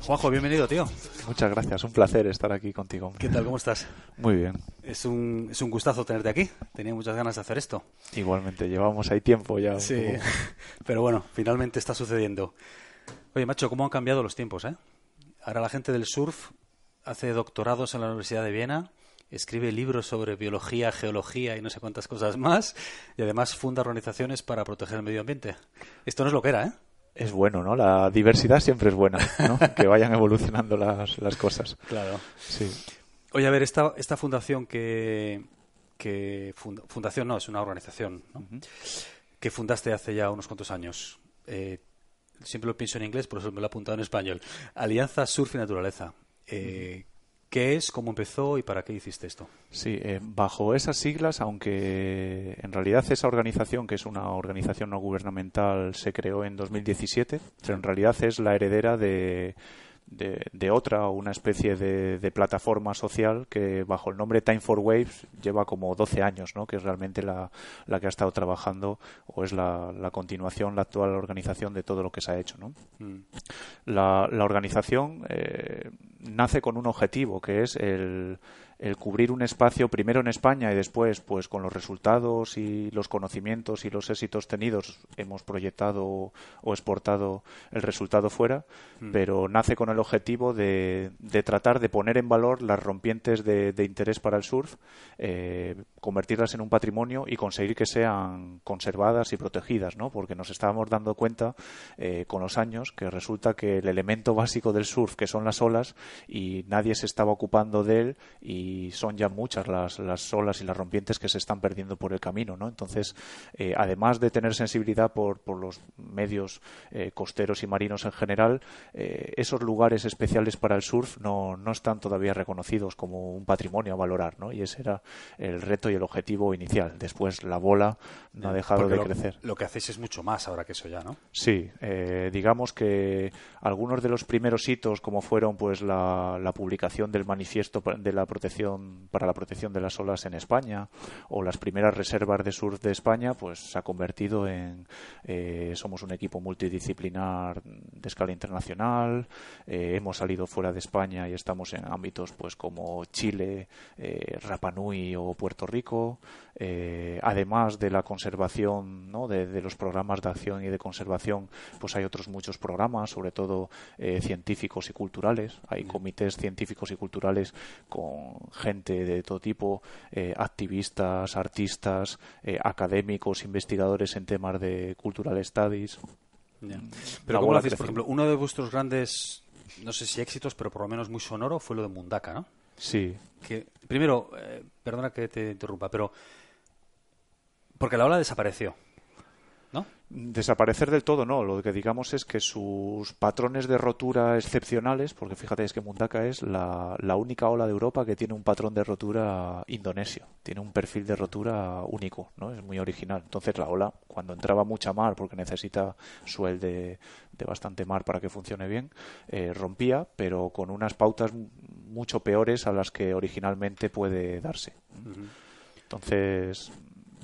Juanjo, bienvenido, tío. Muchas gracias, un placer estar aquí contigo. ¿Qué tal? ¿Cómo estás? Muy bien. Es un, es un gustazo tenerte aquí. Tenía muchas ganas de hacer esto. Igualmente, llevamos ahí tiempo ya. Sí, pero bueno, finalmente está sucediendo. Oye, macho, ¿cómo han cambiado los tiempos, eh? Ahora la gente del surf hace doctorados en la Universidad de Viena, escribe libros sobre biología, geología y no sé cuántas cosas más, y además funda organizaciones para proteger el medio ambiente. Esto no es lo que era, ¿eh? Es bueno, ¿no? La diversidad siempre es buena, ¿no? que vayan evolucionando las, las cosas. Claro. Sí. Oye, a ver, esta, esta fundación que... que fundación no, es una organización, ¿no? Que fundaste hace ya unos cuantos años. Eh, siempre lo pienso en inglés, por eso me lo he apuntado en español. Alianza Surf y Naturaleza. Eh, ¿Qué es, cómo empezó y para qué hiciste esto? Sí, eh, bajo esas siglas, aunque en realidad esa organización, que es una organización no gubernamental, se creó en 2017, pero en realidad es la heredera de de, de otra o una especie de, de, plataforma social que bajo el nombre Time for Waves lleva como 12 años, ¿no? que es realmente la, la que ha estado trabajando o es la, la, continuación, la actual organización de todo lo que se ha hecho. ¿no? Mm. La, la, organización eh, nace con un objetivo que es el el cubrir un espacio primero en España y después, pues con los resultados y los conocimientos y los éxitos tenidos, hemos proyectado o exportado el resultado fuera, mm. pero nace con el objetivo de, de, tratar de poner en valor las rompientes de, de interés para el surf, eh, convertirlas en un patrimonio y conseguir que sean conservadas y protegidas, ¿no? Porque nos estábamos dando cuenta eh, con los años que resulta que el elemento básico del surf, que son las olas, y nadie se estaba ocupando de él y son ya muchas las, las olas y las rompientes que se están perdiendo por el camino, ¿no? Entonces, eh, además de tener sensibilidad por, por los medios eh, costeros y marinos en general, eh, esos lugares especiales para el surf no, no están todavía reconocidos como un patrimonio a valorar, ¿no? Y ese era el reto y el objetivo inicial. Después la bola no ha dejado Porque de lo, crecer. Lo que hacéis es mucho más ahora que eso ya, ¿no? Sí, digamos que algunos de los primeros hitos, como fueron pues la, la publicación del manifiesto de la protección para la protección de las olas en España o las primeras reservas de surf de España, pues se ha convertido en eh, somos un equipo multidisciplinar de escala internacional, eh, hemos salido fuera de España y estamos en ámbitos pues como Chile, eh, Rapa Nui o Puerto Rico, eh, además de la conservación, ¿no? de, de, los programas de acción y de conservación, pues hay otros muchos programas, sobre todo eh, científicos y culturales. Hay comités científicos y culturales con gente de todo tipo, activistas, artistas, académicos, investigadores en temas de cultural studies. Yeah. Pero ¿cómo lo hacéis? Por ejemplo, uno de vuestros grandes, no sé si éxitos, pero por lo menos muy sonoro, fue lo de Mundaka, ¿no? Sí. Que, primero, eh, perdona que te interrumpa, pero porque la ola desapareció. ¿No? Desaparecer del todo no, lo que digamos es que sus patrones de rotura excepcionales, porque fíjate es que Mundaka es la, la, única ola de Europa que tiene un patrón de rotura indonesio, tiene un perfil de rotura único, ¿no? es muy original. Entonces la ola, cuando entraba mucha mar, porque necesita suel de, de bastante mar para que funcione bien, eh, rompía, pero con unas pautas mucho peores a las que originalmente puede darse. Uh -huh. Entonces,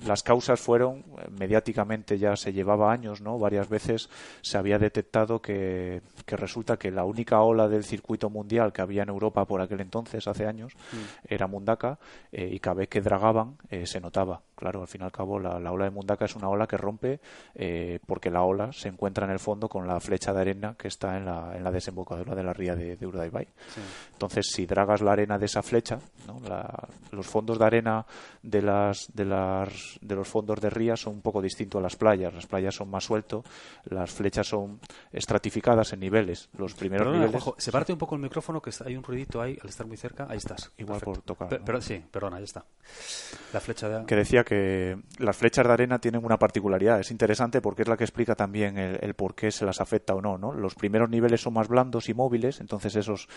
las causas fueron mediáticamente ya se llevaba años no varias veces se había detectado que, que, resulta que la única ola del circuito mundial que había en Europa por aquel entonces hace años mm. era Mundaka eh, y cada vez que dragaban eh, se notaba claro al fin y al cabo la, la, ola de Mundaka es una ola que rompe eh, porque la ola se encuentra en el fondo con la flecha de arena que está en la, en la desembocadura de la ría de, de Urdaibai sí. entonces si dragas la arena de esa flecha ¿no? la, los fondos de arena de las de las de los fondos de ría son un poco distintos a las playas. Las playas son más suelto, las flechas son estratificadas en niveles. Los primeros perdona, niveles. Se parte un poco el micrófono que hay un ruidito ahí al estar muy cerca. Ahí estás. Igual Perfecto. por tocar. Per, pero, sí, perdona, ya está. La flecha de. Que decía que las flechas de arena tienen una particularidad. Es interesante porque es la que explica también el, el por qué se las afecta o no, no. Los primeros niveles son más blandos y móviles, entonces esos,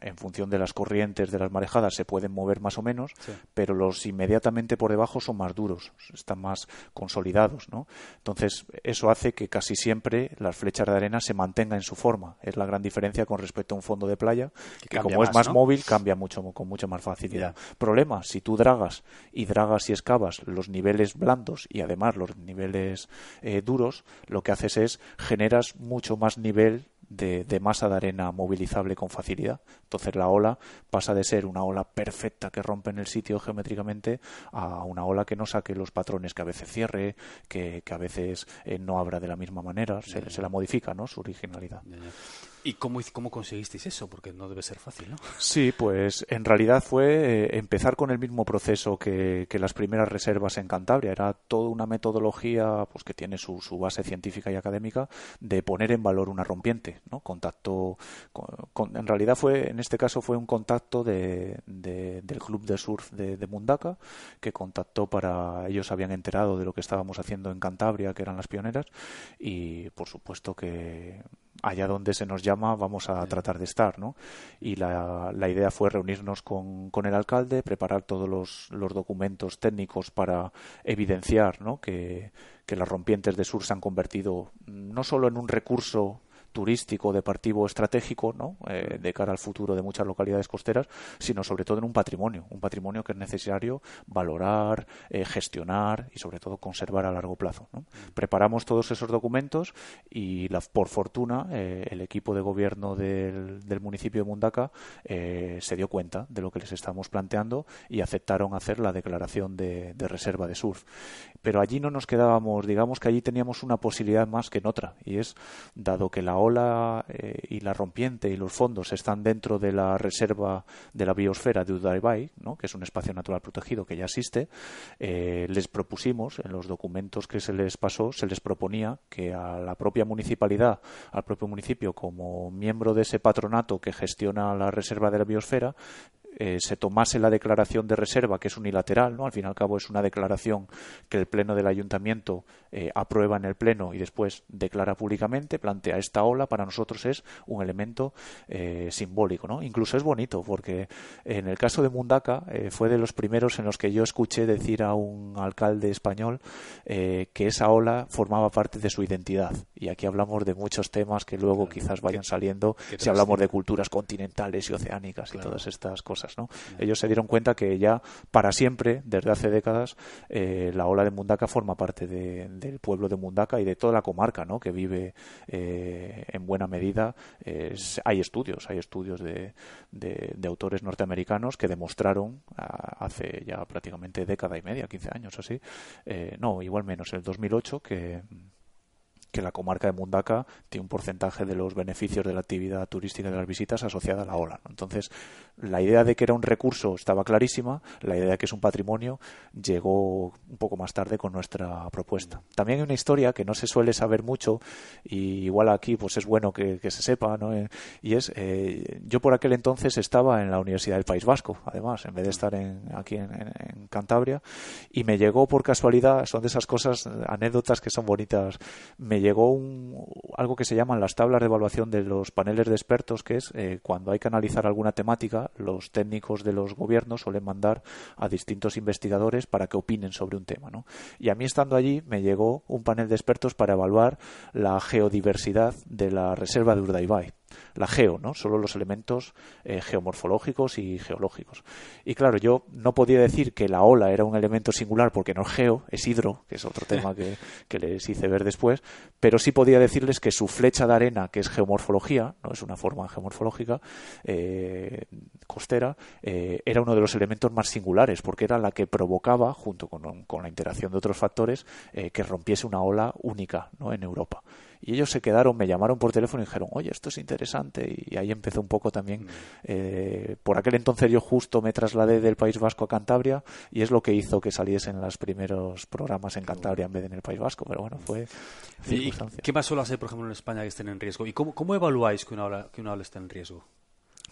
en función de las corrientes, de las marejadas, se pueden mover más o menos, sí. pero los inmediatamente por debajo son más duros están más consolidados, ¿no? Entonces, eso hace que casi siempre las flechas de arena se mantengan en su forma. Es la gran diferencia con respecto a un fondo de playa, que, como es más móvil, cambia mucho con mucha más facilidad. Problema, si tú dragas y dragas y excavas los niveles blandos y además los niveles eh, duros, lo que haces es generas mucho más nivel de, masa de arena movilizable con facilidad. Entonces la ola pasa de ser una ola perfecta que rompe en el sitio geométricamente a una ola que no saque los patrones que a veces cierre, que, a veces eh, no abra de la misma manera, se, se la modifica ¿no? su originalidad. ¿Y cómo, cómo conseguisteis eso? Porque no debe ser fácil, ¿no? Sí, pues en realidad fue eh, empezar con el mismo proceso que, las primeras reservas en Cantabria. Era toda una metodología pues que tiene su, su base científica y académica de poner en valor una rompiente, ¿no? Contacto, con, en realidad fue, en este caso fue un contacto de, del club de surf de, de Mundaka que contactó para, ellos habían enterado de lo que estábamos haciendo en Cantabria, que eran las pioneras, y por supuesto que allá donde se nos llama vamos a tratar de estar, ¿no? Y la, la idea fue reunirnos con, con, el alcalde, preparar todos los, los documentos técnicos para evidenciar, ¿no? Que, que las rompientes de sur se han convertido no solo en un recurso turístico, deportivo, estratégico, ¿no? Eh, de cara al futuro de muchas localidades costeras, sino sobre todo en un patrimonio, un patrimonio que es necesario valorar, eh, gestionar y sobre todo conservar a largo plazo. Preparamos todos esos documentos y la, por fortuna eh, el equipo de gobierno del, municipio de Mundaca se dio cuenta de lo que les estábamos planteando y aceptaron hacer la declaración de, de reserva de surf. Pero allí no nos quedábamos, digamos que allí teníamos una posibilidad más que en otra y es dado que la ola eh, y la rompiente y los fondos están dentro de la reserva de la biosfera de Udaibai, ¿no? que es un espacio natural protegido que ya existe, eh, les propusimos, en los documentos que se les pasó, se les proponía que a la propia municipalidad, al propio municipio, como miembro de ese patronato que gestiona la reserva de la biosfera, eh, se tomase la declaración de reserva, que es unilateral, ¿no? Al fin y al cabo es una declaración que el Pleno del Ayuntamiento eh, aprueba en el Pleno y después declara públicamente, plantea esta ola, para nosotros es un elemento eh, simbólico, ¿no? Incluso es bonito, porque en el caso de Mundaka fue de los primeros en los que yo escuché decir a un alcalde español que esa ola formaba parte de su identidad. Y aquí hablamos de muchos temas que luego quizás vayan saliendo si hablamos de culturas continentales y oceánicas y todas estas cosas. Ellos se dieron cuenta que ya para siempre, desde hace décadas, eh, la ola de Mundaka forma parte del pueblo de Mundaka y de toda la comarca, ¿no? Que vive eh, en buena medida. hay estudios, hay estudios de, autores norteamericanos que demostraron hace ya prácticamente década y media, 15 años así, eh, no, igual menos, en el 2008 que que la comarca de Mundaca tiene un porcentaje de los beneficios de la actividad turística y de las visitas asociada a la ola. Entonces, la idea de que era un recurso estaba clarísima, la idea de que es un patrimonio llegó un poco más tarde con nuestra propuesta. También hay una historia que no se suele saber mucho y igual aquí pues es bueno que, se sepa, ¿no? Eh, y es, eh, yo por aquel entonces estaba en la Universidad del País Vasco, además, en vez de estar en, aquí en, Cantabria, y me llegó por casualidad, son de esas cosas, anécdotas que son bonitas, me llegó un, algo que se llaman las tablas de evaluación de los paneles de expertos, que es eh, cuando hay que analizar alguna temática, los técnicos de los gobiernos suelen mandar a distintos investigadores para que opinen sobre un tema. ¿no? Y a mí estando allí me llegó un panel de expertos para evaluar la geodiversidad de la reserva de Urdaibai la geo, ¿no? Solo los elementos eh, geomorfológicos y geológicos. Y claro, yo no podía decir que la ola era un elemento singular porque no es geo, es hidro, que es otro tema que, les hice ver después, pero sí podía decirles que su flecha de arena, que es geomorfología, no es una forma geomorfológica eh, costera, eh, era uno de los elementos más singulares porque era la que provocaba, junto con, con la interacción de otros factores, que rompiese una ola única ¿no? en Europa. Y ellos se quedaron, me llamaron por teléfono y dijeron, oye, esto es interesante. Y ahí empezó un poco también. Mm. Eh, por aquel entonces yo justo me trasladé del País Vasco a Cantabria y es lo que hizo que saliesen los primeros programas en Cantabria en vez de en el País Vasco. Pero bueno, fue ¿Qué más olas hay, por ejemplo, en España que estén en riesgo? ¿Y cómo, cómo evaluáis que una ola, que una ola esté en riesgo?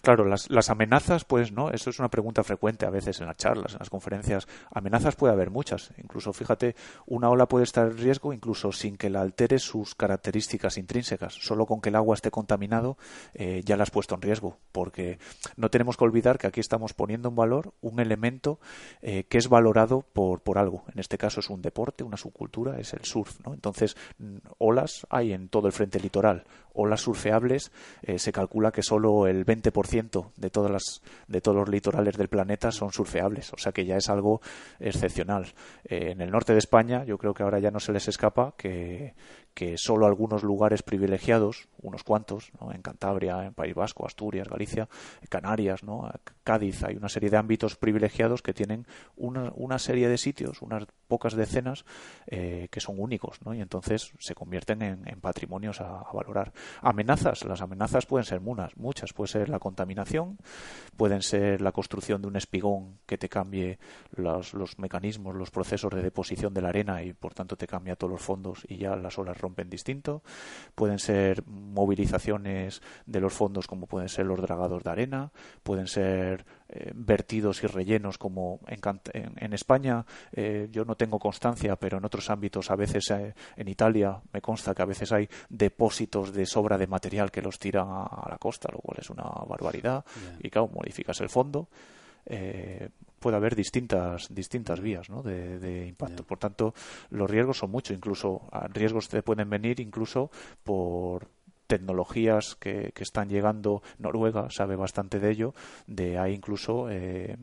Claro, las, las amenazas, pues no, eso es una pregunta frecuente a veces en las charlas, en las conferencias. Amenazas puede haber muchas. Incluso, fíjate, una ola puede estar en riesgo incluso sin que la altere sus características intrínsecas. Solo con que el agua esté contaminado eh, ya la has puesto en riesgo. Porque no tenemos que olvidar que aquí estamos poniendo en valor un elemento eh, que es valorado por, por algo. En este caso es un deporte, una subcultura, es el surf. ¿no? Entonces, olas hay en todo el frente litoral. Olas surfeables eh, se calcula que solo el 20% de todas las de todos los litorales del planeta son surfeables, o sea que ya es algo excepcional. Eh, en el norte de España, yo creo que ahora ya no se les escapa que, que solo algunos lugares privilegiados, unos cuantos, ¿no? en Cantabria, en País Vasco, Asturias, Galicia, Canarias, ¿no? Cádiz, hay una serie de ámbitos privilegiados que tienen una, una serie de sitios, unas pocas decenas, eh, que son únicos, ¿no? y entonces se convierten en, patrimonios a, valorar. Amenazas, las amenazas pueden ser muchas, muchas, puede ser la contaminación, pueden ser la construcción de un espigón que te cambie los, los mecanismos, los procesos de deposición de la arena y por tanto te cambia todos los fondos y ya las olas rompen distinto. Pueden ser movilizaciones de los fondos como pueden ser los dragados de arena, pueden ser eh, vertidos y rellenos como en, en, en España eh, yo no tengo constancia pero en otros ámbitos a veces eh, en Italia me consta que a veces hay depósitos de sobra de material que los tiran a, a la costa lo cual es una barbaridad yeah. y claro modificas el fondo eh, puede haber distintas distintas vías ¿no? de, de, impacto. Por tanto, los riesgos son muchos. Incluso riesgos te pueden venir incluso por tecnologías que, que están llegando. Noruega sabe bastante de ello. De hay incluso eh,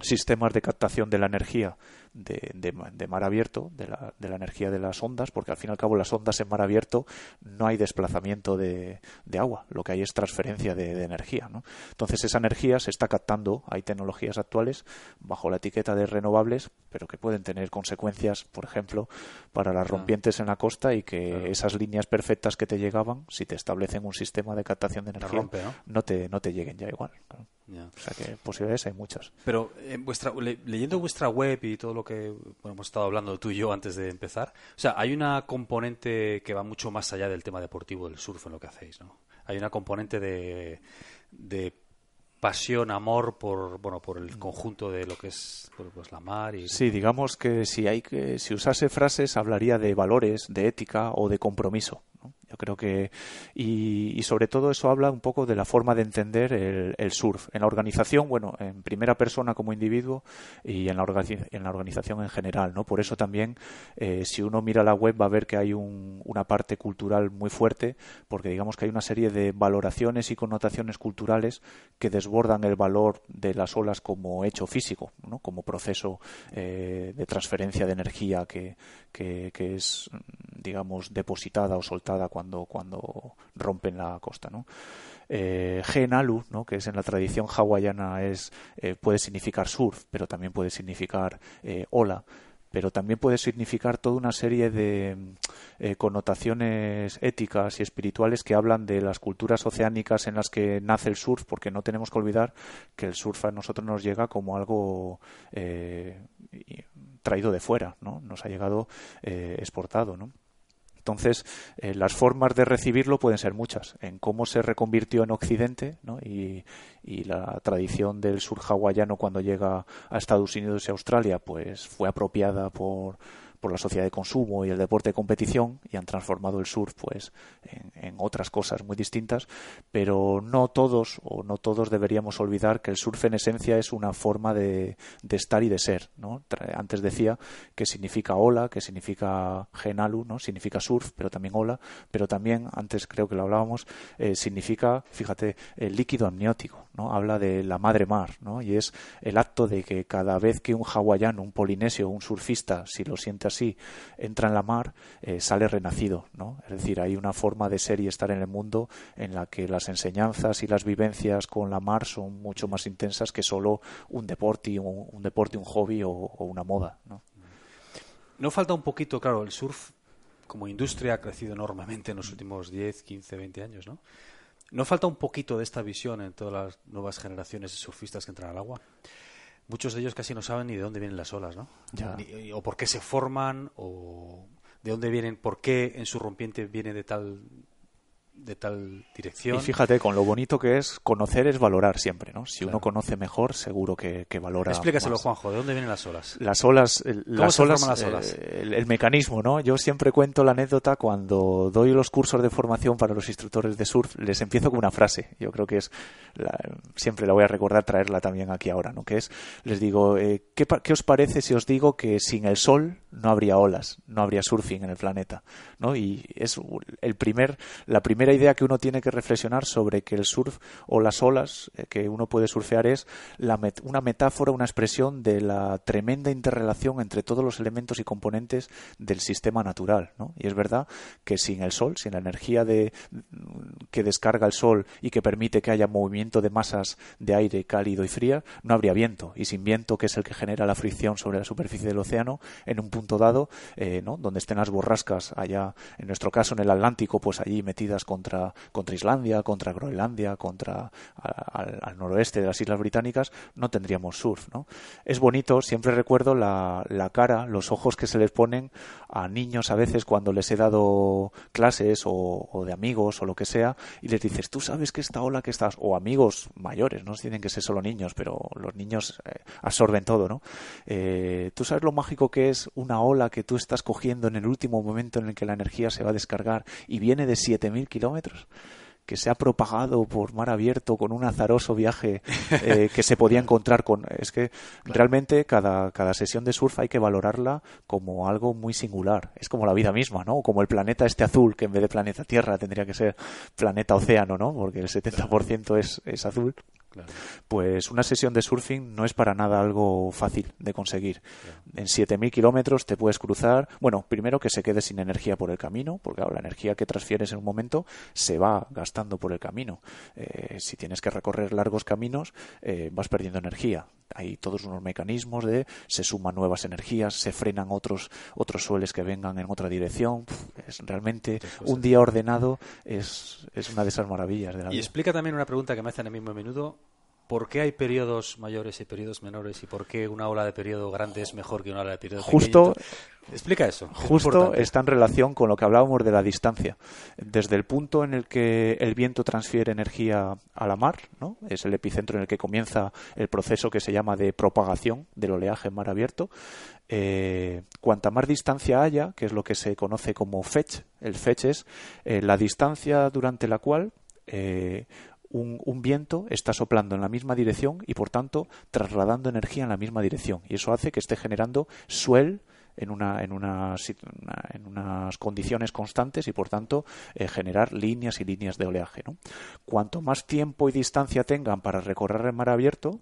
sistemas de captación de la energía de, de, de mar abierto, de la, de la, energía de las ondas, porque al fin y al cabo las ondas en mar abierto no hay desplazamiento de, agua, lo que hay es transferencia de, energía. ¿no? Entonces esa energía se está captando, hay tecnologías actuales bajo la etiqueta de renovables, pero que pueden tener consecuencias, por ejemplo, para las rompientes en la costa y que claro. esas líneas perfectas que te llegaban, si te establecen un sistema de captación de energía, rompe, ¿no? ¿no? te, no te lleguen ya igual. Claro. O sea que posibilidades hay muchas. Pero en vuestra, le, leyendo vuestra web y todo lo que bueno, hemos estado hablando tú y yo antes de empezar, o sea, hay una componente que va mucho más allá del tema deportivo del surf en lo que hacéis, ¿no? Hay una componente de, de pasión, amor por bueno por el conjunto de lo que es pues, la mar y sí digamos que si hay que si usase frases hablaría de valores, de ética o de compromiso. ¿no? Yo creo que y, sobre todo eso habla un poco de la forma de entender el, surf en la organización, bueno, en primera persona como individuo y en la, en la organización en general, ¿no? Por eso también eh, si uno mira la web va a ver que hay un, una parte cultural muy fuerte, porque digamos que hay una serie de valoraciones y connotaciones culturales que desbordan el valor de las olas como hecho físico, ¿no? Como proceso eh, de transferencia de energía que, que, es, digamos, depositada o soltada cuando, rompen la costa. ¿no? Eh, Genalu, que es en la tradición hawaiana, es, eh, puede significar surf, pero también puede significar eh, ola pero también puede significar toda una serie de eh, connotaciones éticas y espirituales que hablan de las culturas oceánicas en las que nace el surf, porque no tenemos que olvidar que el surf a nosotros nos llega como algo traído de fuera, ¿no? Nos ha llegado exportado, ¿no? Entonces, eh, las formas de recibirlo pueden ser muchas. En cómo se reconvirtió en Occidente ¿no? y, y, la tradición del sur hawaiano cuando llega a Estados Unidos y Australia, pues fue apropiada por, por la sociedad de consumo y el deporte de competición y han transformado el surf pues en, otras cosas muy distintas. Pero no todos o no todos deberíamos olvidar que el surf en esencia es una forma de, de estar y de ser ¿no? antes decía que significa ola que significa genalu no significa surf pero también ola. Pero también antes creo que lo hablábamos eh, significa fíjate el líquido amniótico no habla de la madre mar no y es el acto de que cada vez que un hawaiano un polinesio un surfista si lo siente así entra en la mar, eh, sale renacido. ¿no? Es decir, hay una forma de ser y estar en el mundo en la que las enseñanzas y las vivencias con la mar son mucho más intensas que solo un deporte, un, un deporte, un hobby o, una moda. ¿no? no falta un poquito, claro, el surf como industria ha crecido enormemente en los últimos 10, 15, 20 años, ¿no? ¿No falta un poquito de esta visión en todas las nuevas generaciones de surfistas que entran al agua? Muchos de ellos casi no saben ni de dónde vienen las olas, ¿no? Ya. Ni, o por qué se forman, o de dónde vienen, por qué en su rompiente viene de tal de tal dirección. Y fíjate, con lo bonito que es, conocer es valorar siempre, ¿no? Si uno conoce mejor, seguro que, valora. Explícaselo, Juanjo, ¿de dónde vienen las olas? Las olas, las olas, las olas? Eh, el, mecanismo, ¿no? Yo siempre cuento la anécdota cuando doy los cursos de formación para los instructores de surf, les empiezo con una frase. Yo creo que es, siempre la voy a recordar traerla también aquí ahora, ¿no? Que es, les digo, eh, ¿qué, ¿qué os parece si os digo que sin el sol no habría olas, no habría surfing en el planeta, ¿no? Y es el primer, la primera idea que uno tiene que reflexionar sobre que el surf o las olas eh, que uno puede surfear es una metáfora, una expresión de la tremenda interrelación entre todos los elementos y componentes del sistema natural. Y es verdad que sin el sol, sin la energía de, que descarga el sol y que permite que haya movimiento de masas de aire cálido y fría, no habría viento. Y sin viento, que es el que genera la fricción sobre la superficie del océano, en un punto dado, eh, donde estén las borrascas allá, en nuestro caso en el Atlántico, pues allí metidas contra, Islandia, contra Groenlandia, contra al, noroeste de las Islas Británicas, no tendríamos surf. ¿no? Es bonito, siempre recuerdo la, la cara, los ojos que se les ponen a niños a veces cuando les he dado clases o, de amigos o lo que sea y les dices, tú sabes que esta ola que estás, o amigos mayores, no tienen que ser solo niños, pero los niños eh, absorben todo, ¿no? Eh, tú sabes lo mágico que es una ola que tú estás cogiendo en el último momento en el que la energía se va a descargar y viene de 7.000 kilómetros que se ha propagado por mar abierto con un azaroso viaje eh, que se podía encontrar con es que realmente cada, cada sesión de surf hay que valorarla como algo muy singular. Es como la vida misma no como el planeta este azul que en vez de planeta Tierra tendría que ser planeta océano no porque el 70% es, es azul pues una sesión de surfing no es para nada algo fácil de conseguir. En 7.000 kilómetros te puedes cruzar. Bueno, primero que se quede sin energía por el camino, porque la energía que transfieres en un momento se va gastando por el camino. Eh, si tienes que recorrer largos caminos, eh, vas perdiendo energía. Hay todos unos mecanismos de se suman nuevas energías, se frenan otros otros sueles que vengan en otra dirección. Es realmente un día ordenado es, es una de esas maravillas de la y explica también una pregunta que me hacen en el mismo minuto ¿Por qué hay periodos mayores y periodos menores y por qué una ola de periodo grande es mejor que una ola de periodo Justo, Explica eso. Justo está en relación con lo que hablábamos de la distancia. Desde el punto en el que el viento transfiere energía a la mar, ¿no? es el epicentro en el que comienza el proceso que se llama de propagación del oleaje en mar abierto, eh, cuanta más distancia haya, que es lo que se conoce como fetch, el fetch es eh, la distancia durante la cual eh, un, viento está soplando en la misma dirección y por tanto trasladando energía en la misma dirección. Y eso hace que esté generando suel en, una, en, una, en unas condiciones constantes y por tanto eh, generar líneas y líneas de oleaje. Cuanto más tiempo y distancia tengan para recorrer el mar abierto,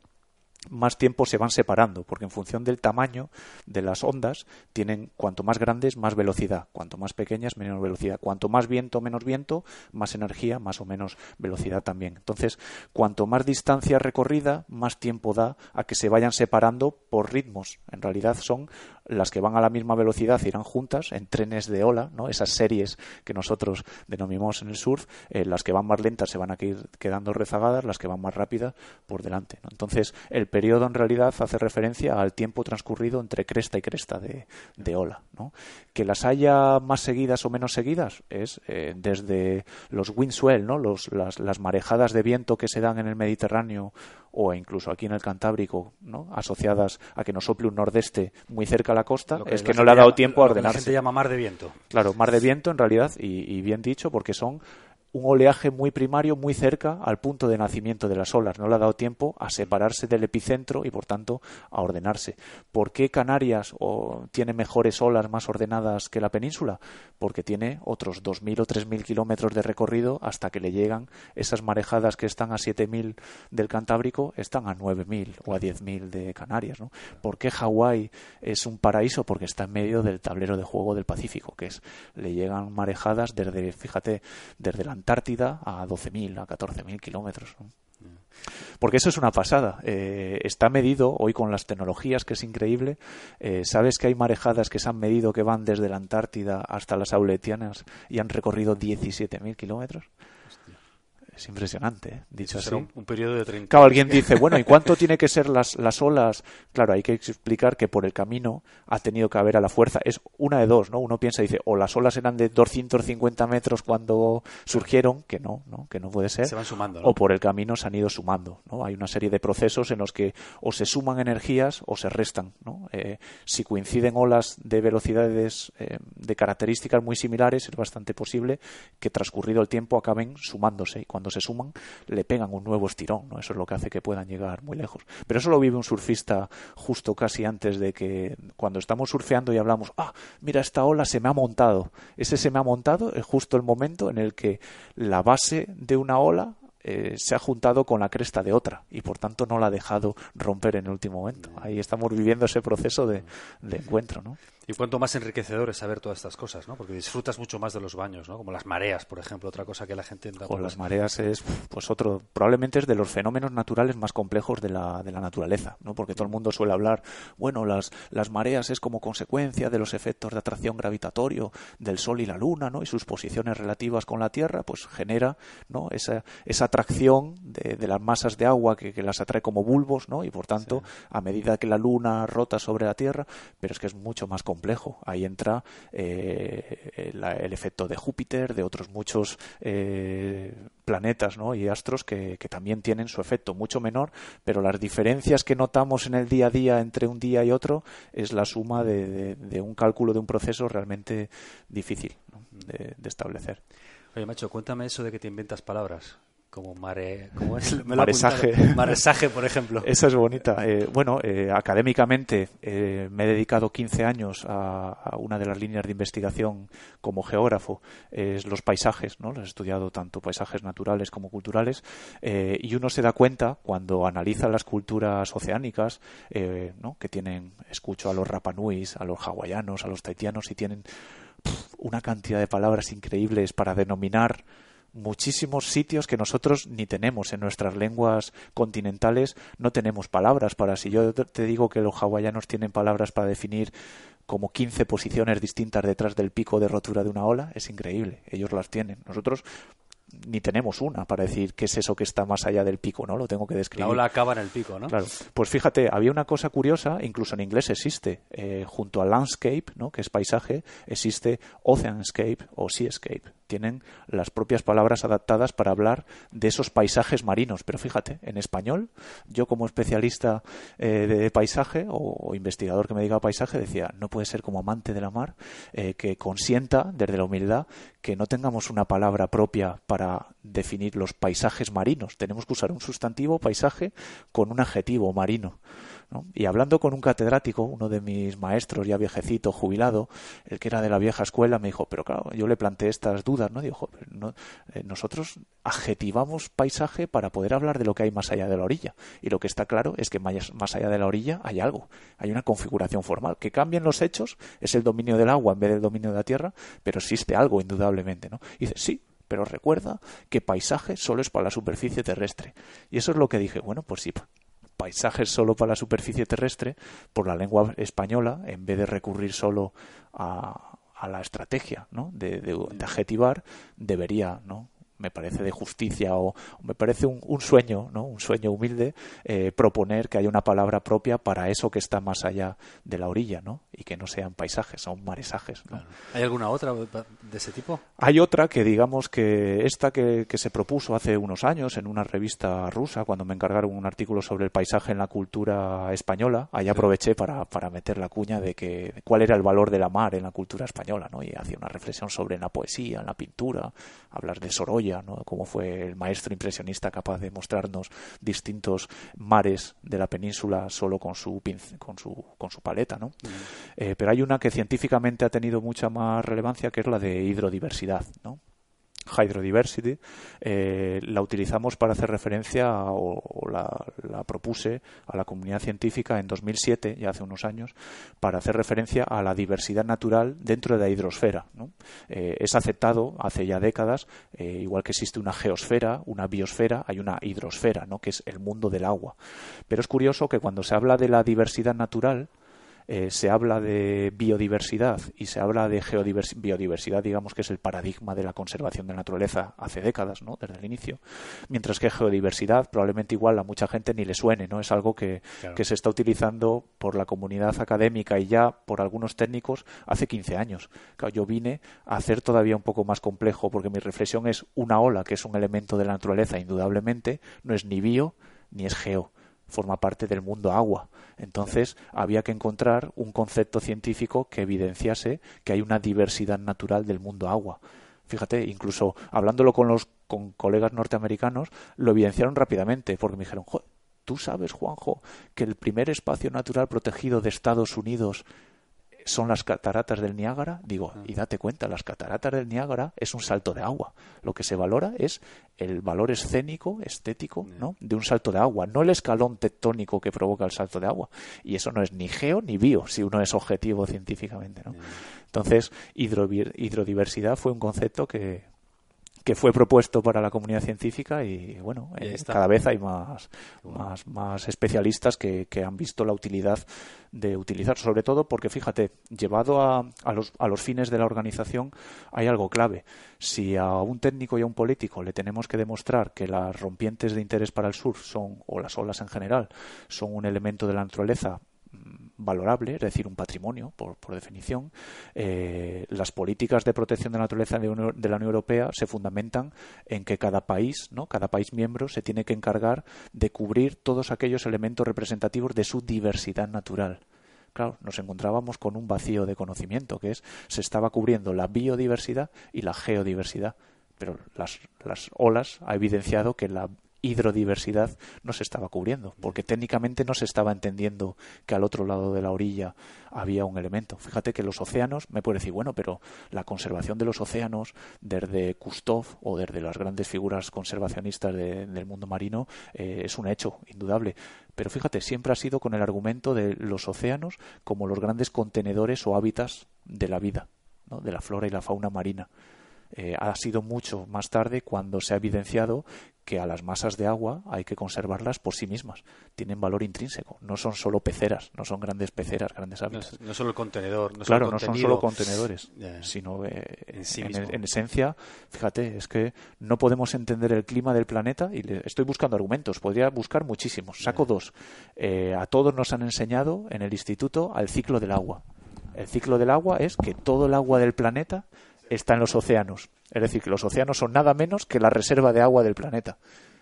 más tiempo se van separando, porque en función del tamaño de las ondas tienen cuanto más grandes más velocidad, cuanto más pequeñas menos velocidad, cuanto más viento menos viento, más energía, más o menos velocidad también. Entonces, cuanto más distancia recorrida, más tiempo da a que se vayan separando por ritmos. En realidad son las que van a la misma velocidad irán juntas en trenes de ola, ¿no? Esas series que nosotros denominamos en el surf, eh, las que van más lentas se van a ir quedando rezagadas, las que van más rápidas por delante. Entonces, el periodo en realidad hace referencia al tiempo transcurrido entre cresta y cresta de, ola. ¿no? Que las haya más seguidas o menos seguidas es eh, desde los windswell, ¿no? Los, las, las marejadas de viento que se dan en el Mediterráneo o incluso aquí en el Cantábrico, ¿no? asociadas a que nos sople un nordeste muy cerca a la costa, es que no le ha dado tiempo a ordenarse. la gente llama mar de viento. Claro, mar de viento en realidad, y bien dicho, porque son un oleaje muy primario muy cerca al punto de nacimiento de las olas. No le ha dado tiempo a separarse del epicentro y por tanto a ordenarse. ¿Por qué Canarias tiene mejores olas más ordenadas que la península? Porque tiene otros 2.000 o 3.000 kilómetros de recorrido hasta que le llegan esas marejadas que están a 7.000 del Cantábrico, están a 9.000 o a 10.000 de Canarias. ¿no? ¿Por qué Hawái es un paraíso? Porque está en medio del tablero de juego del Pacífico, que es le llegan marejadas desde, fíjate, desde la Antártida a 12.000, a 14.000 kilómetros. Porque eso es una pasada. Eh, está medido hoy con las tecnologías, que es increíble. Eh, ¿Sabes que hay marejadas que se han medido que van desde la Antártida hasta las Auletianas y han recorrido 17.000 kilómetros? Es impresionante, ¿eh? dicho así. Un, periodo de 30 Claro, alguien dice, bueno, ¿y cuánto tiene que ser las, las olas? Claro, hay que explicar que por el camino ha tenido que haber a la fuerza. Es una de dos, ¿no? Uno piensa y dice, o las olas eran de 250 metros cuando surgieron, que no, ¿no? Que no puede ser. Se van sumando, O por el camino se han ido sumando, ¿no? Hay una serie de procesos en los que o se suman energías o se restan, ¿no? Eh, si coinciden olas de velocidades eh, de características muy similares, es bastante posible que transcurrido el tiempo acaben sumándose y cuando se suman le pegan un nuevo estirón, ¿no? Eso es lo que hace que puedan llegar muy lejos. Pero eso lo vive un surfista justo casi antes de que cuando estamos surfeando y hablamos, ah, mira esta ola se me ha montado. Ese se me ha montado es justo el momento en el que la base de una ola eh, se ha juntado con la cresta de otra y por tanto no la ha dejado romper en el último momento. Ahí estamos viviendo ese proceso de, de encuentro, ¿no? Y cuanto más enriquecedor es saber todas estas cosas, ¿no? Porque disfrutas mucho más de los baños, ¿no? Como las mareas, por ejemplo, otra cosa que la gente... Con las mareas es, pues otro, probablemente es de los fenómenos naturales más complejos de la, de la naturaleza, ¿no? Porque todo el mundo suele hablar, bueno, las, las mareas es como consecuencia de los efectos de atracción gravitatorio del Sol y la Luna, ¿no? Y sus posiciones relativas con la Tierra, pues genera, ¿no? Esa, esa atracción de, de las masas de agua que, que, las atrae como bulbos, ¿no? Y por tanto, a medida que la Luna rota sobre la Tierra, pero es que es mucho más complejo complejo. Ahí entra eh, el, efecto de Júpiter, de otros muchos eh, planetas ¿no? y astros que, también tienen su efecto, mucho menor, pero las diferencias que notamos en el día a día entre un día y otro es la suma de, un cálculo de un proceso realmente difícil de, de establecer. Oye, macho, cuéntame eso de que te inventas palabras como mare, ¿cómo es? Me maresaje. maresaje, por ejemplo. Esa es bonita. Eh, bueno, eh, académicamente eh, me he dedicado 15 años a, a, una de las líneas de investigación como geógrafo, es los paisajes, ¿no? Los he estudiado tanto paisajes naturales como culturales, y uno se da cuenta cuando analiza las culturas oceánicas, ¿no? Que tienen, escucho a los rapanuis, a los hawaianos, a los taitianos, y tienen pff, una cantidad de palabras increíbles para denominar muchísimos sitios que nosotros ni tenemos en nuestras lenguas continentales, no tenemos palabras para. Si yo te digo que los hawaianos tienen palabras para definir como 15 posiciones distintas detrás del pico de rotura de una ola, es increíble. Ellos las tienen. Nosotros ni tenemos una para decir qué es eso que está más allá del pico, ¿no? Lo tengo que describir. La ola acaba en el pico, ¿no? Claro. Pues fíjate, había una cosa curiosa, incluso en inglés existe, eh, junto a landscape, ¿no? Que es paisaje, existe oceanscape o seascape tienen las propias palabras adaptadas para hablar de esos paisajes marinos. Pero fíjate, en español, yo como especialista eh, de paisaje o, investigador que me diga paisaje, decía, no puede ser como amante de la mar eh, que consienta desde la humildad que no tengamos una palabra propia para definir los paisajes marinos. Tenemos que usar un sustantivo paisaje con un adjetivo marino. ¿No? Y hablando con un catedrático, uno de mis maestros, ya viejecito, jubilado, el que era de la vieja escuela, me dijo, pero claro, yo le planteé estas dudas, ¿no? Dijo, no, eh, nosotros adjetivamos paisaje para poder hablar de lo que hay más allá de la orilla. Y lo que está claro es que más, más allá de la orilla hay algo, hay una configuración formal. Que cambien los hechos es el dominio del agua en vez del dominio de la tierra, pero existe algo, indudablemente, ¿no? Y dice, sí, pero recuerda que paisaje solo es para la superficie terrestre. Y eso es lo que dije, bueno, pues sí, paisajes solo para la superficie terrestre, por la lengua española, en vez de recurrir solo a, la estrategia de, de, adjetivar, debería ¿no? me parece de justicia o, me parece un, un sueño, ¿no? un sueño humilde, eh, proponer que haya una palabra propia para eso que está más allá de la orilla, ¿no? Y que no sean paisajes, son maresajes. ¿no? Claro. ¿Hay alguna otra de ese tipo? Hay otra que digamos que esta que, que, se propuso hace unos años en una revista rusa, cuando me encargaron un artículo sobre el paisaje en la cultura española, ahí aproveché para, para meter la cuña de que cuál era el valor de la mar en la cultura española, ¿no? Y hacía una reflexión sobre la poesía, en la pintura, hablar de Sorolla, ¿no? Como fue el maestro impresionista capaz de mostrarnos distintos mares de la península solo con su con su con su paleta, ¿no? Mm. Eh, pero hay una que científicamente ha tenido mucha más relevancia que es la de hidrodiversidad, ¿no? Hydrodiversity, eh, la utilizamos para hacer referencia o, la, propuse a la comunidad científica en 2007, ya hace unos años, para hacer referencia a la diversidad natural dentro de la hidrosfera. ¿no? Eh, es aceptado hace ya décadas, igual que existe una geosfera, una biosfera, hay una hidrosfera, ¿no? que es el mundo del agua. Pero es curioso que cuando se habla de la diversidad natural, eh, se habla de biodiversidad y se habla de geodiversidad, biodiversidad, digamos que es el paradigma de la conservación de la naturaleza hace décadas, ¿no? Desde el inicio. Mientras que geodiversidad probablemente igual a mucha gente ni le suene, ¿no? Es algo que, que se está utilizando por la comunidad académica y ya por algunos técnicos hace 15 años. yo vine a hacer todavía un poco más complejo porque mi reflexión es una ola, que es un elemento de la naturaleza indudablemente, no es ni bio ni es geo forma parte del mundo agua. Entonces había que encontrar un concepto científico que evidenciase que hay una diversidad natural del mundo agua. Fíjate, incluso hablándolo con los con colegas norteamericanos, lo evidenciaron rápidamente, porque me dijeron, ¿tú sabes, Juanjo, que el primer espacio natural protegido de Estados Unidos son las cataratas del Niágara, digo, ah. y date cuenta, las cataratas del Niágara es un salto de agua. Lo que se valora es el valor escénico, estético, ¿no? de un salto de agua, no el escalón tectónico que provoca el salto de agua. Y eso no es ni geo ni bio, si uno es objetivo científicamente, ¿no? Entonces, hidrodiversidad fue un concepto que, que fue propuesto para la comunidad científica y bueno, eh, cada vez hay más, más, más especialistas que, que, han visto la utilidad de utilizar, sobre todo porque fíjate, llevado a, a, los, a los fines de la organización hay algo clave. Si a un técnico y a un político le tenemos que demostrar que las rompientes de interés para el sur son, o las olas en general, son un elemento de la naturaleza valorable, es decir, un patrimonio, por, definición. Eh, las políticas de protección de la naturaleza de, la Unión Europea se fundamentan en que cada país, ¿no? cada país miembro, se tiene que encargar de cubrir todos aquellos elementos representativos de su diversidad natural. Claro, nos encontrábamos con un vacío de conocimiento, que es se estaba cubriendo la biodiversidad y la geodiversidad pero las, las olas ha evidenciado que la hidrodiversidad no se estaba cubriendo, porque técnicamente no se estaba entendiendo que al otro lado de la orilla había un elemento. Fíjate que los océanos, me puede decir, bueno, pero la conservación de los océanos desde Kustov o desde las grandes figuras conservacionistas del mundo marino eh, es un hecho indudable. Pero fíjate, siempre ha sido con el argumento de los océanos como los grandes contenedores o hábitats de la vida, de la flora y la fauna marina. Eh, ha sido mucho más tarde cuando se ha evidenciado que a las masas de agua hay que conservarlas por sí mismas. Tienen valor intrínseco. No son solo peceras, no son grandes peceras, grandes hábitats. No, solo el contenedor. No claro, no son solo contenedores, sino eh, en, esencia, fíjate, es que no podemos entender el clima del planeta y estoy buscando argumentos. Podría buscar muchísimos. Saco dos. Eh, a todos nos han enseñado en el instituto al ciclo del agua. El ciclo del agua es que todo el agua del planeta está en los océanos. Es decir, que los océanos son nada menos que la reserva de agua del planeta.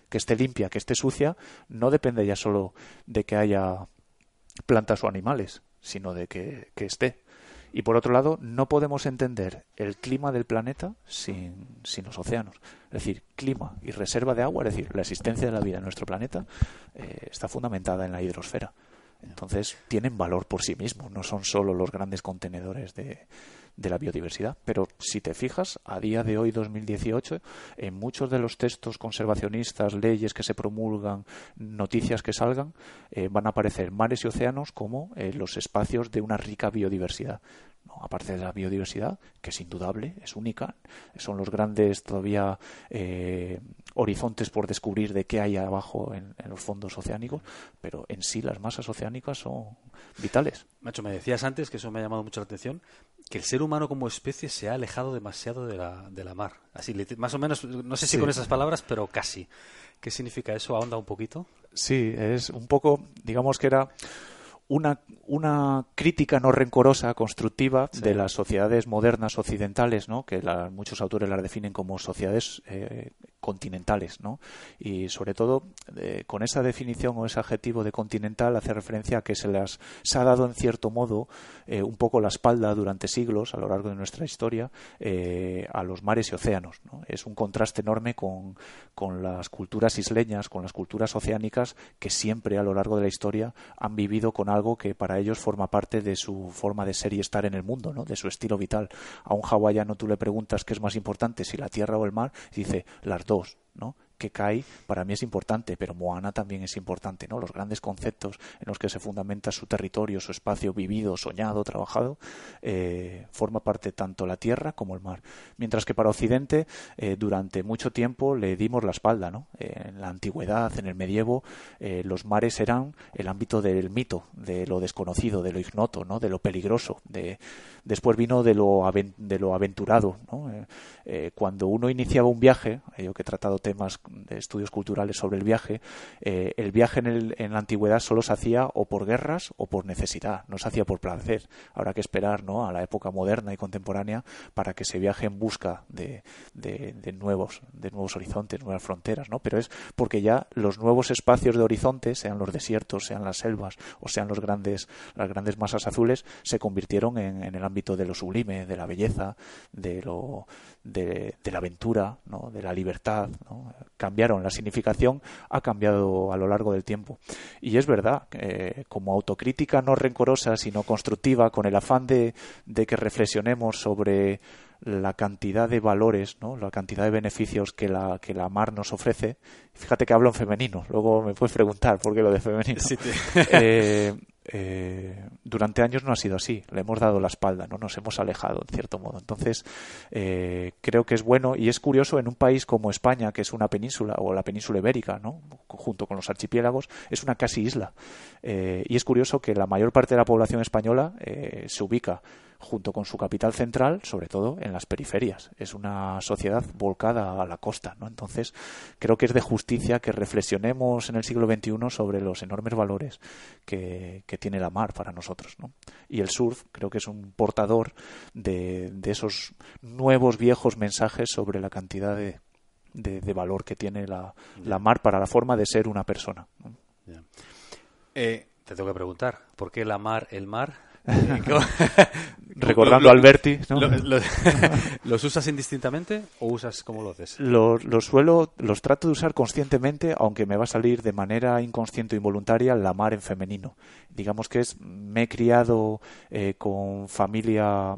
Que esté limpia, que esté sucia, no depende ya solo de que haya plantas o animales, sino de que, esté. Y por otro lado, no podemos entender el clima del planeta sin, sin, los océanos. Es decir, clima y reserva de agua, es decir, la existencia de la vida en nuestro planeta eh, está fundamentada en la hidrosfera. Entonces, tienen valor por sí mismos, no son solo los grandes contenedores de, de la biodiversidad. Pero si te fijas, a día de hoy, 2018, en muchos de los textos conservacionistas, leyes que se promulgan, noticias que salgan, eh, van a aparecer mares y océanos como eh, los espacios de una rica biodiversidad aparte de la biodiversidad, que es indudable, es única, son los grandes todavía eh, horizontes por descubrir de qué hay abajo en, los fondos oceánicos, pero en sí las masas oceánicas son vitales. Macho, me decías antes, que eso me ha llamado mucho la atención, que el ser humano como especie se ha alejado demasiado de la, de la mar. Así, más o menos, no sé si con esas palabras, pero casi. ¿Qué significa eso? ¿Ahonda un poquito? Sí, es un poco, digamos que era una, una crítica no rencorosa, constructiva, de las sociedades modernas occidentales, ¿no? que muchos autores las definen como sociedades eh, continentales. ¿no? Y sobre todo, eh, con esa definición o ese adjetivo de continental hace referencia a que se, las, ha dado en cierto modo eh, un poco la espalda durante siglos a lo largo de nuestra historia a los mares y océanos. ¿no? Es un contraste enorme con, con las culturas isleñas, con las culturas oceánicas que siempre a lo largo de la historia han vivido con algo que para ellos forma parte de su forma de ser y estar en el mundo, ¿no? de su estilo vital. A un hawaiano tú le preguntas qué es más importante, si la tierra o el mar, y dice las dos, ¿no? Que cae para mí es importante, pero Moana también es importante, ¿no? Los grandes conceptos en los que se fundamenta su territorio, su espacio vivido, soñado, trabajado, eh, forma parte tanto la tierra como el mar. Mientras que para Occidente, eh, durante mucho tiempo le dimos la espalda, ¿no? en la antigüedad, en el medievo, eh, los mares eran el ámbito del mito, de lo desconocido, de lo ignoto, ¿no? De lo peligroso. De... Después vino de lo, de lo aventurado, ¿no? cuando uno iniciaba un viaje, yo que he tratado temas de estudios culturales sobre el viaje, eh, el viaje en, la antigüedad solo se hacía o por guerras o por necesidad, no se hacía por placer. Habrá que esperar ¿no? a la época moderna y contemporánea para que se viaje en busca de, nuevos, de nuevos horizontes, nuevas fronteras, ¿no? Pero es porque ya los nuevos espacios de horizonte, sean los desiertos, sean las selvas o sean los grandes, las grandes masas azules, se convirtieron en, en el ámbito de lo sublime, de la belleza, de lo de, la aventura, ¿no? de la libertad, ¿no? cambiaron la significación, ha cambiado a lo largo del tiempo. Y es verdad, eh, como autocrítica no rencorosa, sino constructiva, con el afán de, de que reflexionemos sobre la cantidad de valores, ¿no? la cantidad de beneficios que la, que la mar nos ofrece. Fíjate que hablo en femenino, luego me puedes preguntar por qué lo de femenino. Eh, eh, durante años no ha sido así, le hemos dado la espalda, no nos hemos alejado en cierto modo. Entonces, eh, creo que es bueno y es curioso en un país como España, que es una península o la península ibérica, ¿no? junto con los archipiélagos, es una casi isla. y es curioso que la mayor parte de la población española se ubica junto con su capital central, sobre todo en las periferias. Es una sociedad volcada a la costa, ¿no? Entonces, creo que es de justicia que reflexionemos en el siglo XXI sobre los enormes valores que, tiene la mar para nosotros, ¿no? Y el surf creo que es un portador de, esos nuevos viejos mensajes sobre la cantidad de, de, valor que tiene la, la, mar para la forma de ser una persona. Eh, te tengo que preguntar, ¿por qué la mar, el mar? Recordando a Alberti. ¿Los usas indistintamente o usas como lo haces? Los, suelo, los trato de usar conscientemente, aunque me va a salir de manera inconsciente o involuntaria la mar en femenino. Digamos que es, me he criado eh, con familia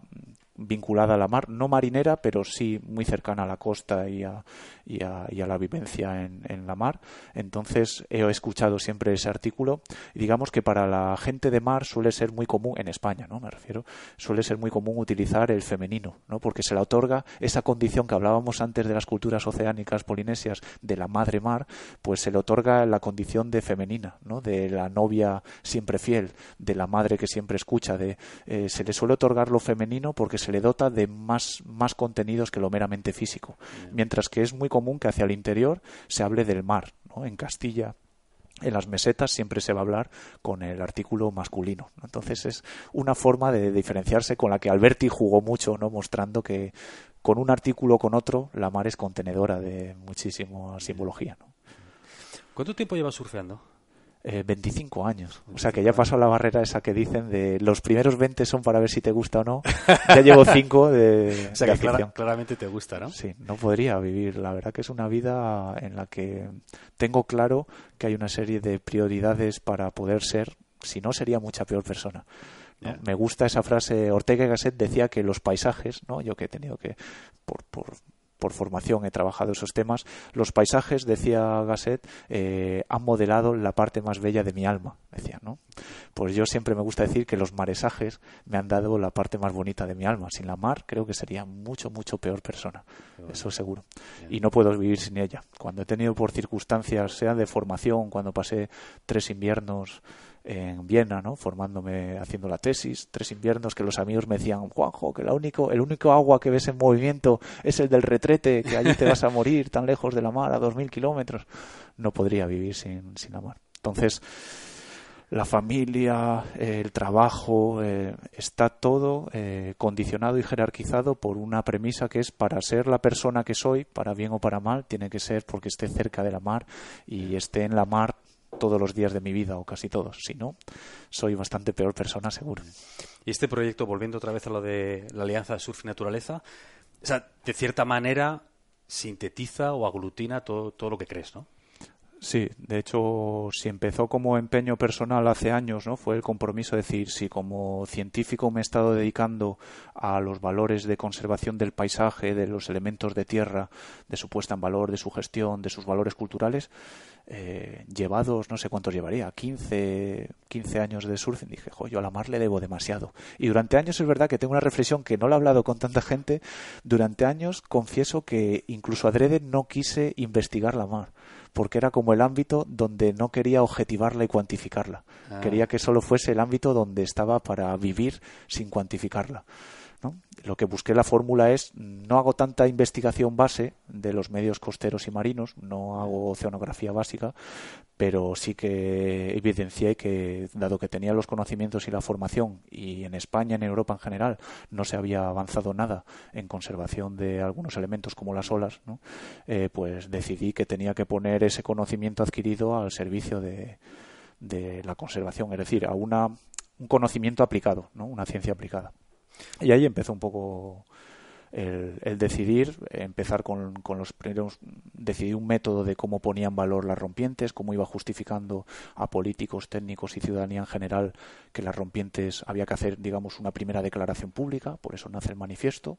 vinculada a la mar, no marinera, pero sí muy cercana a la costa y a, y a, y a la vivencia en, en, la mar. Entonces he escuchado siempre ese artículo y digamos que para la gente de mar suele ser muy común, en España, ¿no? Me refiero, suele ser muy común utilizar el femenino, ¿no? Porque se le otorga esa condición que hablábamos antes de las culturas oceánicas polinesias de la madre mar, pues se le otorga la condición de femenina, ¿no? De la novia siempre fiel, de la madre que siempre escucha, de eh, se le suele otorgar lo femenino porque se le dota de más, más contenidos que lo meramente físico. Mientras que es muy común que hacia el interior se hable del mar. ¿no? En Castilla en las mesetas siempre se va a hablar con el artículo masculino. Entonces es una forma de diferenciarse con la que Alberti jugó mucho, ¿no? mostrando que con un artículo o con otro la mar es contenedora de muchísima simbología. ¿Cuánto tiempo llevas surfeando? Eh, 25 años. O sea que ya pasó la barrera esa que dicen de los primeros 20 son para ver si te gusta o no. Ya llevo 5 de, o sea que claramente te gusta, ¿no? Sí, no podría vivir. La verdad que es una vida en la que tengo claro que hay una serie de prioridades para poder ser, si no sería mucha peor persona. Me gusta esa frase. Ortega y Gasset decía que los paisajes, ¿no? Yo que he tenido que, por, por por formación he trabajado esos temas, los paisajes, decía Gasset, eh, han modelado la parte más bella de mi alma, decía, ¿no? Pues yo siempre me gusta decir que los maresajes me han dado la parte más bonita de mi alma. Sin la mar creo que sería mucho, mucho peor persona, eso seguro. Y no puedo vivir sin ella. Cuando he tenido por circunstancias, sea de formación, cuando pasé tres inviernos en Viena, ¿no? Formándome, haciendo la tesis, tres inviernos que los amigos me decían, Juanjo, que la el único agua que ves en movimiento es el del retrete, que allí te vas a morir tan lejos de la mar, a dos mil kilómetros. No podría vivir sin, sin la mar. Entonces, la familia, el trabajo, eh, está todo eh, condicionado y jerarquizado por una premisa que es para ser la persona que soy, para bien o para mal, tiene que ser porque esté cerca de la mar y esté en la mar todos los días de mi vida o casi todos. Si no, soy bastante peor persona, seguro. Y este proyecto, volviendo otra vez a lo de la Alianza de Surf y Naturaleza, o de cierta manera sintetiza o aglutina todo, todo lo que crees, ¿no? Sí, de hecho, si empezó como empeño personal hace años, ¿no? Fue el compromiso de decir, si como científico me he estado dedicando a los valores de conservación del paisaje, de los elementos de tierra, de su puesta en valor, de su gestión, de sus valores culturales, eh, llevados, no sé cuántos llevaría, 15, 15 años de surfing, dije, jo, yo a la mar le debo demasiado. Y durante años es verdad que tengo una reflexión que no lo he hablado con tanta gente, durante años confieso que incluso adrede no quise investigar la mar porque era como el ámbito donde no quería objetivarla y cuantificarla. Ah. Quería que solo fuese el ámbito donde estaba para vivir sin cuantificarla. Lo que busqué la fórmula es, no hago tanta investigación base de los medios costeros y marinos, no hago oceanografía básica, pero sí que evidencié que, dado que tenía los conocimientos y la formación, y en España, en Europa en general, no se había avanzado nada en conservación de algunos elementos como las olas, eh, pues decidí que tenía que poner ese conocimiento adquirido al servicio de, de la conservación, es decir, a una, un conocimiento aplicado, ¿no? una ciencia aplicada. Y ahí empezó un poco el, decidir, empezar con, con, los primeros, decidir un método de cómo ponía en valor las rompientes, cómo iba justificando a políticos, técnicos y ciudadanía en general que las rompientes había que hacer, digamos, una primera declaración pública, por eso nace el manifiesto.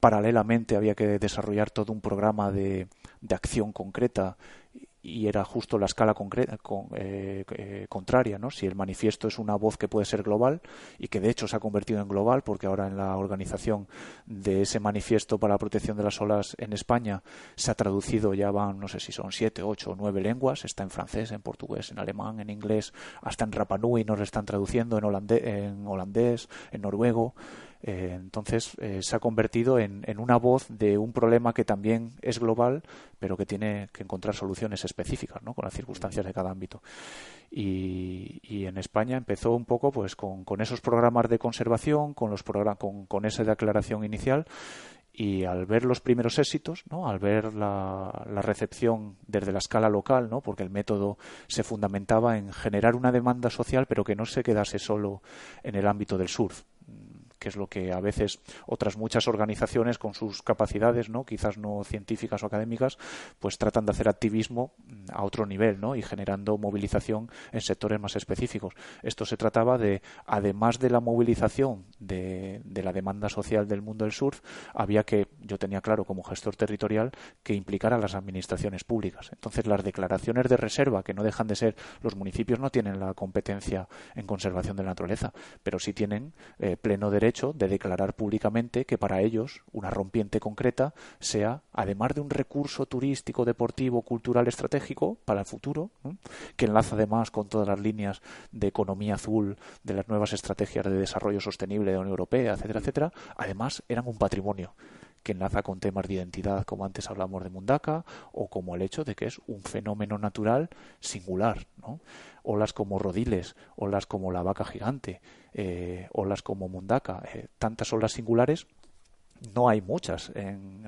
Paralelamente había que desarrollar todo un programa de, de acción concreta y era justo la escala eh, eh, contraria, ¿no? Si el manifiesto es una voz que puede ser global y que de hecho se ha convertido en global, porque ahora en la organización de ese manifiesto para la protección de las olas en España se ha traducido ya van, no sé si son siete, ocho o nueve lenguas, está en francés, en portugués, en alemán, en inglés, hasta en Rapanui nos lo están traduciendo en, en holandés, en noruego. Eh, entonces eh, se ha convertido en, una voz de un problema que también es global, pero que tiene que encontrar soluciones específicas, ¿no? con las circunstancias de cada ámbito. Y, en España empezó un poco pues con, esos programas de conservación, con los con, con esa declaración inicial y al ver los primeros éxitos, ¿no? al ver la, la, recepción desde la escala local, ¿no? porque el método se fundamentaba en generar una demanda social, pero que no se quedase solo en el ámbito del surf que es lo que a veces otras muchas organizaciones con sus capacidades, ¿no? quizás no científicas o académicas, pues tratan de hacer activismo a otro nivel ¿no? y generando movilización en sectores más específicos. Esto se trataba de, además de la movilización de, la demanda social del mundo del surf, había que, yo tenía claro como gestor territorial, que implicara a las administraciones públicas. Entonces, las declaraciones de reserva, que no dejan de ser, los municipios no tienen la competencia en conservación de la naturaleza, pero sí tienen eh, pleno derecho derecho de declarar públicamente que para ellos una rompiente concreta sea, además de un recurso turístico, deportivo, cultural, estratégico para el futuro, que enlaza además con todas las líneas de economía azul, de las nuevas estrategias de desarrollo sostenible de la Unión Europea, etcétera, etcétera, además eran un patrimonio que enlaza con temas de identidad, como antes hablamos de Mundaka, o como el hecho de que es un fenómeno natural singular, ¿no? Olas como Rodiles, olas como la vaca gigante, eh, olas como Mundaka, eh, tantas olas singulares no hay muchas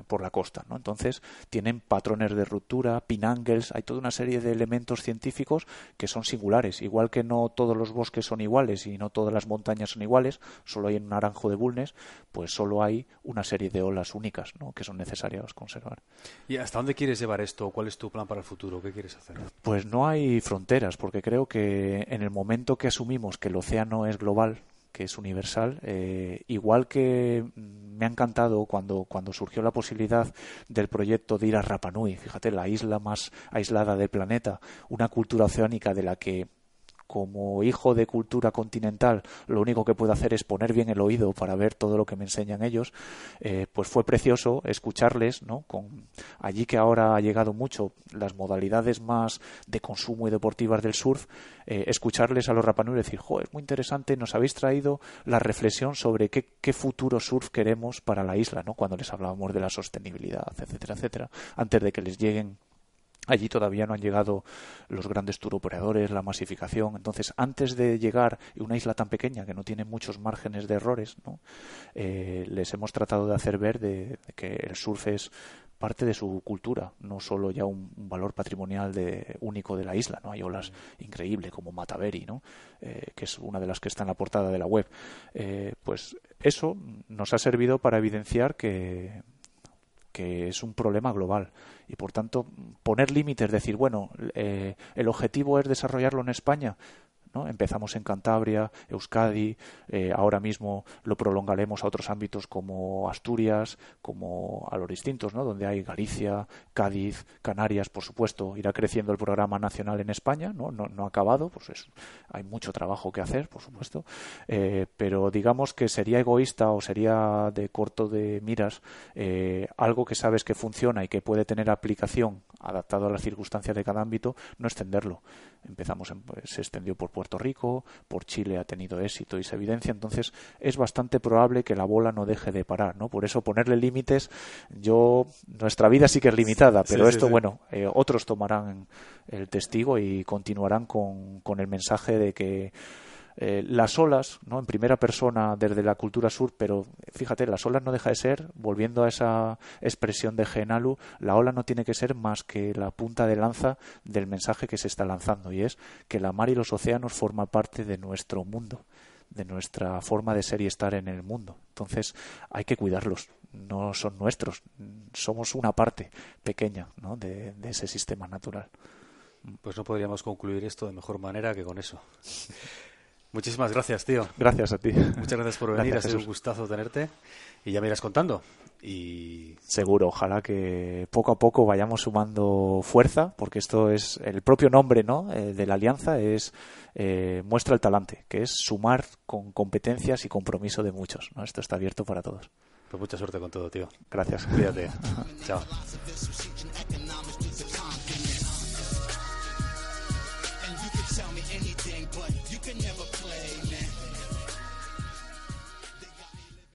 por la costa, ¿no? Entonces tienen patrones de ruptura, pinangles, hay toda una serie de elementos científicos que son singulares, igual que no todos los bosques son iguales y no todas las montañas son iguales, solo hay un naranjo de Bulnes, pues solo hay una serie de olas únicas, ¿no? Que son necesarias conservar. ¿Y hasta dónde quieres llevar esto? ¿Cuál es tu plan para el futuro? ¿Qué quieres hacer? Pues no hay fronteras, porque creo que en el momento que asumimos que el océano es global, que es universal. Eh, igual que me ha encantado cuando, cuando surgió la posibilidad del proyecto de ir a Rapanui, fíjate, la isla más aislada del planeta, una cultura oceánica de la que como hijo de cultura continental, lo único que puedo hacer es poner bien el oído para ver todo lo que me enseñan ellos, eh, pues fue precioso escucharles, ¿no? Con allí que ahora ha llegado mucho las modalidades más de consumo y deportivas del surf, eh, escucharles a los Rapanui y decir, jo, es muy interesante, nos habéis traído la reflexión sobre qué, qué futuro surf queremos para la isla, ¿no? Cuando les hablábamos de la sostenibilidad, etcétera, etcétera, antes de que les lleguen Allí todavía no han llegado los grandes turoperadores, la masificación. Entonces, antes de llegar a una isla tan pequeña que no tiene muchos márgenes de errores, ¿no? Eh, les hemos tratado de hacer ver de, que el surf es parte de su cultura, no solo ya un, valor patrimonial de, único de la isla. ¿no? Hay olas increíbles como Mataveri, ¿no? Eh, que es una de las que está en la portada de la web. Eh, pues eso nos ha servido para evidenciar que que es un problema global. Y por tanto, poner límites, decir, bueno, eh, el objetivo es desarrollarlo en España, Empezamos en Cantabria, Euskadi, eh, ahora mismo lo prolongaremos a otros ámbitos como Asturias, como a los distintos, ¿no? donde hay Galicia, Cádiz, Canarias, por supuesto, irá creciendo el programa nacional en España, no, no, no ha acabado, pues hay mucho trabajo que hacer, por supuesto, eh, pero digamos que sería egoísta o sería de corto de miras eh, algo que sabes que funciona y que puede tener aplicación adaptado a las circunstancias de cada ámbito, no extenderlo. Empezamos, pues, se extendió por Puerto Rico, por Chile ha tenido éxito y se evidencia, entonces es bastante probable que la bola no deje de parar, ¿no? Por eso ponerle límites, yo, nuestra vida sí que es limitada, pero esto, bueno, eh, otros tomarán el testigo y continuarán con, con el mensaje de que eh, las olas, ¿no? en primera persona desde la cultura sur, pero fíjate, las olas no deja de ser, volviendo a esa expresión de Genalu, la ola no tiene que ser más que la punta de lanza del mensaje que se está lanzando, y es que la mar y los océanos forman parte de nuestro mundo de nuestra forma de ser y estar en el mundo. Entonces hay que cuidarlos, no son nuestros, somos una parte pequeña ¿no? de, de ese sistema natural. Pues no podríamos concluir esto de mejor manera que con eso. Muchísimas gracias, tío. Gracias a ti. Muchas gracias por venir, ha sido un gustazo tenerte y ya me irás contando. Y seguro, ojalá que poco a poco vayamos sumando fuerza, porque esto es el propio nombre, ¿no? Eh, de la alianza es eh, muestra el talante, que es sumar con competencias y compromiso de muchos. ¿no? Esto está abierto para todos. Pues mucha suerte con todo, tío. Gracias. Cuídate. Chao.